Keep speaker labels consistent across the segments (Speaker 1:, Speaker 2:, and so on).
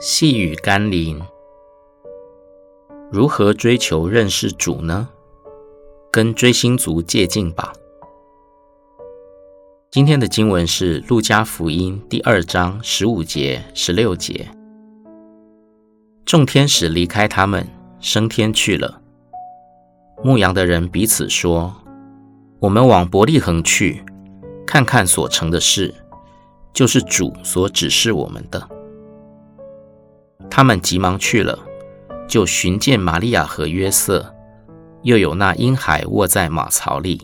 Speaker 1: 细雨甘霖，如何追求认识主呢？跟追星族借镜吧。今天的经文是《路加福音》第二章十五节、十六节。众天使离开他们，升天去了。牧羊的人彼此说：“我们往伯利恒去，看看所成的事，就是主所指示我们的。”他们急忙去了，就寻见玛利亚和约瑟，又有那婴孩卧在马槽里。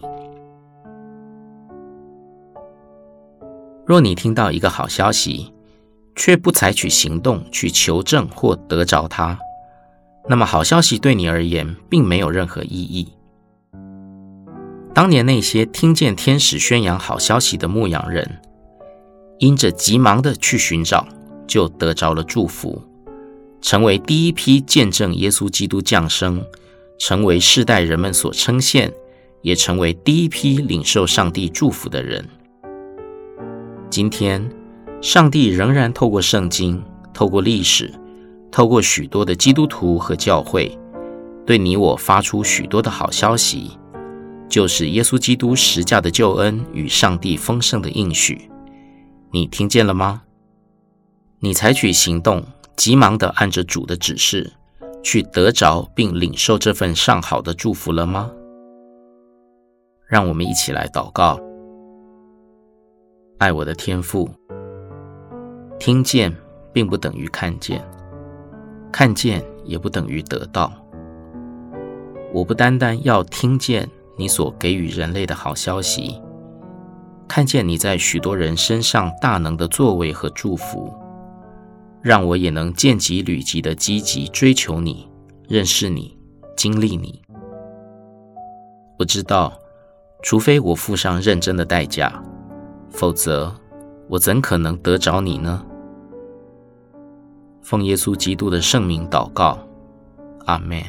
Speaker 1: 若你听到一个好消息，却不采取行动去求证或得着它，那么好消息对你而言并没有任何意义。当年那些听见天使宣扬好消息的牧羊人，因着急忙的去寻找，就得着了祝福。成为第一批见证耶稣基督降生，成为世代人们所称羡，也成为第一批领受上帝祝福的人。今天，上帝仍然透过圣经、透过历史、透过许多的基督徒和教会，对你我发出许多的好消息，就是耶稣基督十架的救恩与上帝丰盛的应许。你听见了吗？你采取行动。急忙地按着主的指示去得着并领受这份上好的祝福了吗？让我们一起来祷告。爱我的天父，听见并不等于看见，看见也不等于得到。我不单单要听见你所给予人类的好消息，看见你在许多人身上大能的作为和祝福。让我也能见机履机的积极追求你，认识你，经历你。我知道，除非我付上认真的代价，否则我怎可能得着你呢？奉耶稣基督的圣名祷告，阿门。